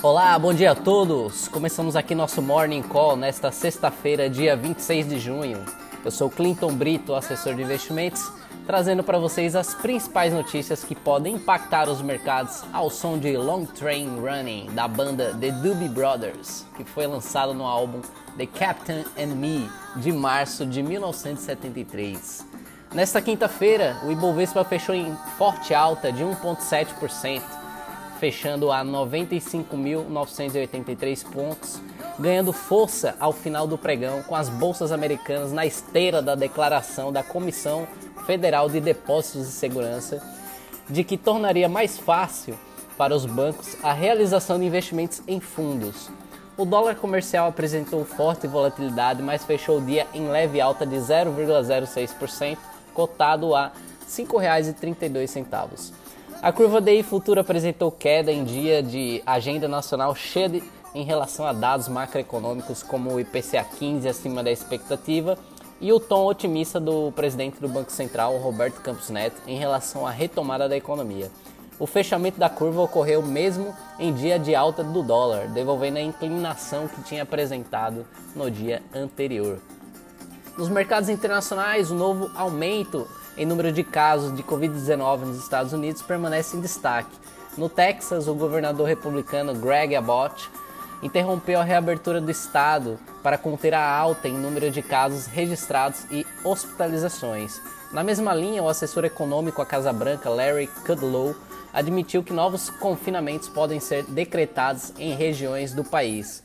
Olá, bom dia a todos! Começamos aqui nosso Morning Call nesta sexta-feira, dia 26 de junho. Eu sou Clinton Brito, assessor de investimentos, trazendo para vocês as principais notícias que podem impactar os mercados ao som de Long Train Running da banda The Doobie Brothers, que foi lançado no álbum The Captain and Me de março de 1973. Nesta quinta-feira, o Ibovespa fechou em forte alta de 1,7%, fechando a 95.983 pontos, ganhando força ao final do pregão com as bolsas americanas na esteira da declaração da Comissão Federal de Depósitos e Segurança de que tornaria mais fácil para os bancos a realização de investimentos em fundos. O dólar comercial apresentou forte volatilidade, mas fechou o dia em leve alta de 0,06%, cotado a R$ 5,32. A curva DI futura apresentou queda em dia de agenda nacional cheia de, em relação a dados macroeconômicos como o IPCA 15 acima da expectativa e o tom otimista do presidente do Banco Central, Roberto Campos Neto, em relação à retomada da economia. O fechamento da curva ocorreu mesmo em dia de alta do dólar, devolvendo a inclinação que tinha apresentado no dia anterior. Nos mercados internacionais, o novo aumento em número de casos de Covid-19 nos Estados Unidos permanece em destaque. No Texas, o governador republicano Greg Abbott interrompeu a reabertura do estado para conter a alta em número de casos registrados e hospitalizações. Na mesma linha, o assessor econômico à Casa Branca, Larry Kudlow, admitiu que novos confinamentos podem ser decretados em regiões do país.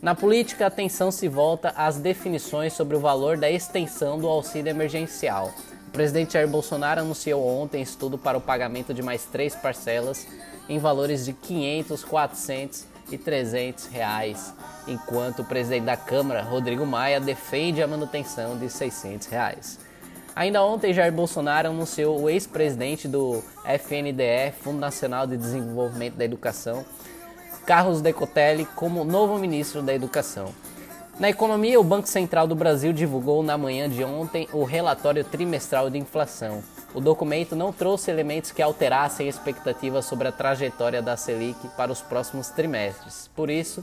Na política, a atenção se volta às definições sobre o valor da extensão do auxílio emergencial. Presidente Jair Bolsonaro anunciou ontem estudo para o pagamento de mais três parcelas em valores de 500, 400 e 300 reais, enquanto o presidente da Câmara, Rodrigo Maia, defende a manutenção de 600 reais. Ainda ontem, Jair Bolsonaro anunciou o ex-presidente do FNDE, Fundo Nacional de Desenvolvimento da Educação, Carlos Decotelli, como novo ministro da Educação. Na economia, o Banco Central do Brasil divulgou na manhã de ontem o relatório trimestral de inflação. O documento não trouxe elementos que alterassem a expectativa sobre a trajetória da Selic para os próximos trimestres. Por isso,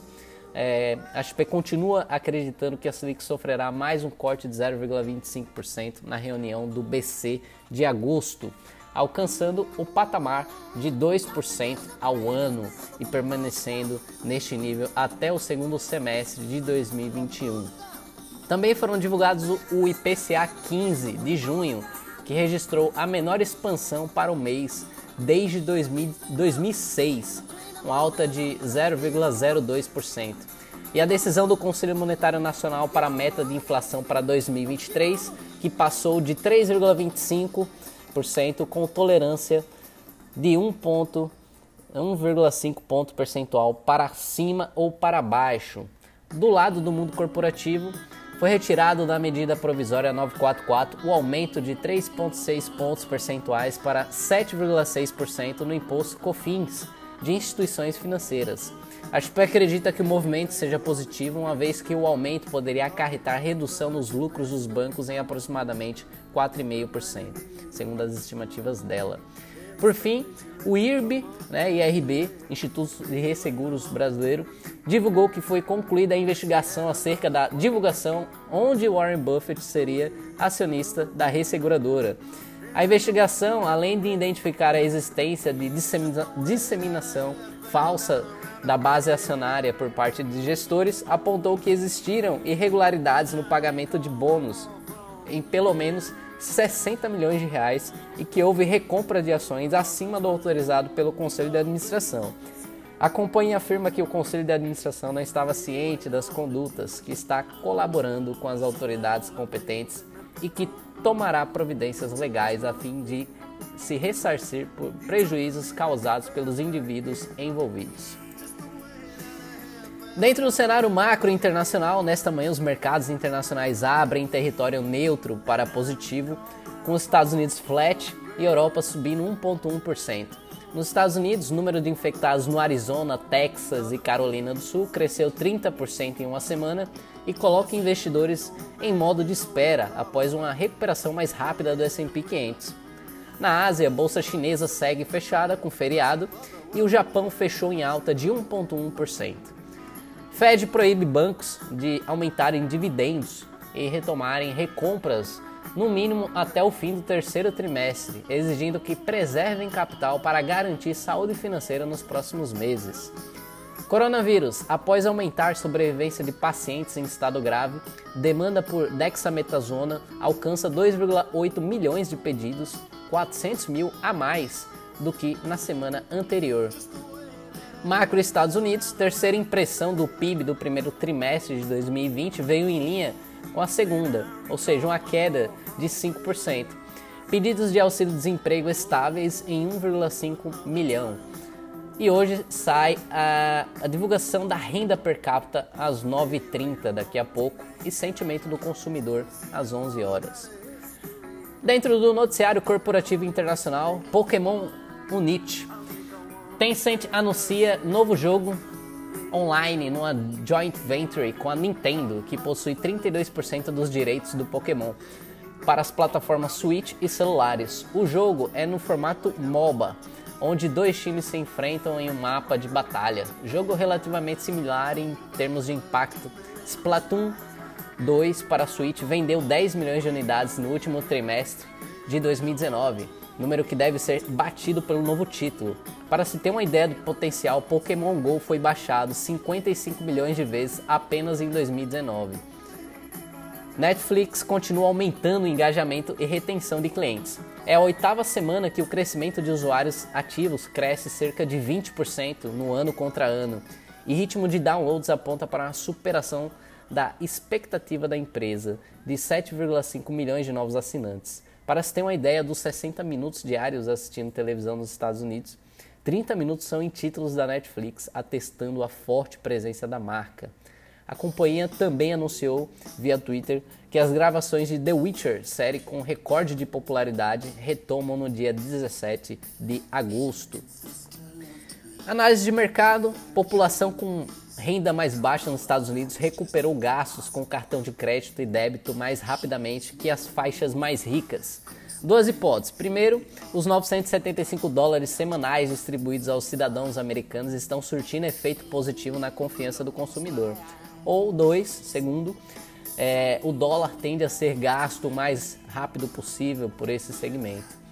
é, a XP continua acreditando que a Selic sofrerá mais um corte de 0,25% na reunião do BC de agosto, alcançando o patamar de 2% ao ano e permanecendo neste nível até o segundo semestre de 2021. Também foram divulgados o IPCA 15 de junho, que registrou a menor expansão para o mês desde 2000, 2006, uma alta de 0,02%. E a decisão do Conselho Monetário Nacional para a meta de inflação para 2023, que passou de 3,25% com tolerância de 1,5 ponto percentual para cima ou para baixo. Do lado do mundo corporativo, foi retirado da medida provisória 944 o aumento de 3,6 pontos percentuais para 7,6% no imposto COFINS de instituições financeiras. A XP acredita que o movimento seja positivo, uma vez que o aumento poderia acarretar redução nos lucros dos bancos em aproximadamente 4,5%, segundo as estimativas dela. Por fim, o IRB, né, IRB, Instituto de Resseguros Brasileiro, divulgou que foi concluída a investigação acerca da divulgação onde Warren Buffett seria acionista da resseguradora. A investigação, além de identificar a existência de dissemina disseminação falsa da base acionária por parte de gestores, apontou que existiram irregularidades no pagamento de bônus em pelo menos 60 milhões de reais e que houve recompra de ações acima do autorizado pelo Conselho de Administração. A companhia afirma que o Conselho de Administração não estava ciente das condutas, que está colaborando com as autoridades competentes e que tomará providências legais a fim de se ressarcir por prejuízos causados pelos indivíduos envolvidos. Dentro do cenário macro internacional, nesta manhã os mercados internacionais abrem território neutro para positivo, com os Estados Unidos flat e Europa subindo 1,1%. Nos Estados Unidos, o número de infectados no Arizona, Texas e Carolina do Sul cresceu 30% em uma semana e coloca investidores em modo de espera após uma recuperação mais rápida do S&P 500. Na Ásia, a bolsa chinesa segue fechada com feriado e o Japão fechou em alta de 1,1%. Fed proíbe bancos de aumentarem dividendos e retomarem recompras no mínimo até o fim do terceiro trimestre, exigindo que preservem capital para garantir saúde financeira nos próximos meses. Coronavírus. Após aumentar sobrevivência de pacientes em estado grave, demanda por dexametasona alcança 2,8 milhões de pedidos, 400 mil a mais do que na semana anterior. Macro Estados Unidos, terceira impressão do PIB do primeiro trimestre de 2020 veio em linha com a segunda, ou seja, uma queda de 5%. Pedidos de auxílio-desemprego estáveis em 1,5 milhão. E hoje sai a, a, divulgação da renda per capita às 9h30 daqui a pouco e sentimento do consumidor às 11 horas. Dentro do noticiário corporativo internacional, Pokémon Unite. Tencent anuncia novo jogo online numa joint venture com a Nintendo, que possui 32% dos direitos do Pokémon para as plataformas Switch e celulares. O jogo é no formato MOBA onde dois times se enfrentam em um mapa de batalha. Jogo relativamente similar em termos de impacto. Splatoon 2 para a Switch vendeu 10 milhões de unidades no último trimestre de 2019, número que deve ser batido pelo novo título. Para se ter uma ideia do potencial, Pokémon Go foi baixado 55 milhões de vezes apenas em 2019. Netflix continua aumentando o engajamento e retenção de clientes. É a oitava semana que o crescimento de usuários ativos cresce cerca de 20% no ano contra ano, e ritmo de downloads aponta para a superação da expectativa da empresa de 7,5 milhões de novos assinantes. Para se ter uma ideia dos 60 minutos diários assistindo televisão nos Estados Unidos, 30 minutos são em títulos da Netflix, atestando a forte presença da marca. A companhia também anunciou via Twitter que as gravações de The Witcher, série com recorde de popularidade, retomam no dia 17 de agosto. Análise de mercado: população com renda mais baixa nos Estados Unidos recuperou gastos com cartão de crédito e débito mais rapidamente que as faixas mais ricas. Duas hipóteses. Primeiro, os 975 dólares semanais distribuídos aos cidadãos americanos estão surtindo efeito positivo na confiança do consumidor. Ou dois, segundo, é, o dólar tende a ser gasto o mais rápido possível por esse segmento.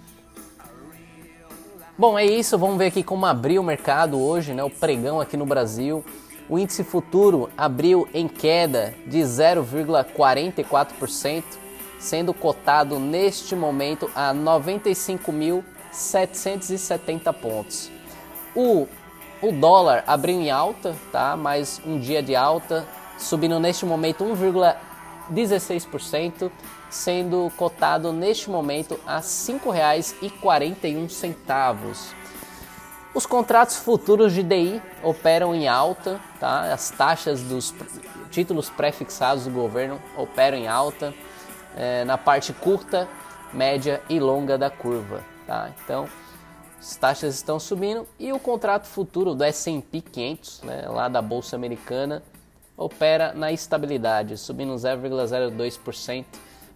Bom, é isso. Vamos ver aqui como abriu o mercado hoje, né? O pregão aqui no Brasil. O índice futuro abriu em queda de 0,44%, sendo cotado neste momento a 95.770 pontos. O, o dólar abriu em alta, tá? Mais um dia de alta, subindo neste momento 1,16%, sendo cotado neste momento a R$ 5,41. Os contratos futuros de DI operam em alta, tá? as taxas dos títulos pré-fixados do governo operam em alta é, na parte curta, média e longa da curva. Tá? Então, as taxas estão subindo e o contrato futuro do S&P 500, né, lá da Bolsa Americana, opera na estabilidade, subindo 0,02%,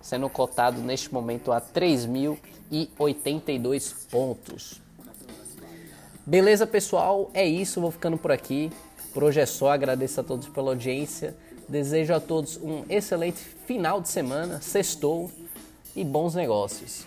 sendo cotado neste momento a 3.082 pontos. Beleza, pessoal? É isso, vou ficando por aqui. Por hoje é só, agradeço a todos pela audiência. Desejo a todos um excelente final de semana, sextou e bons negócios.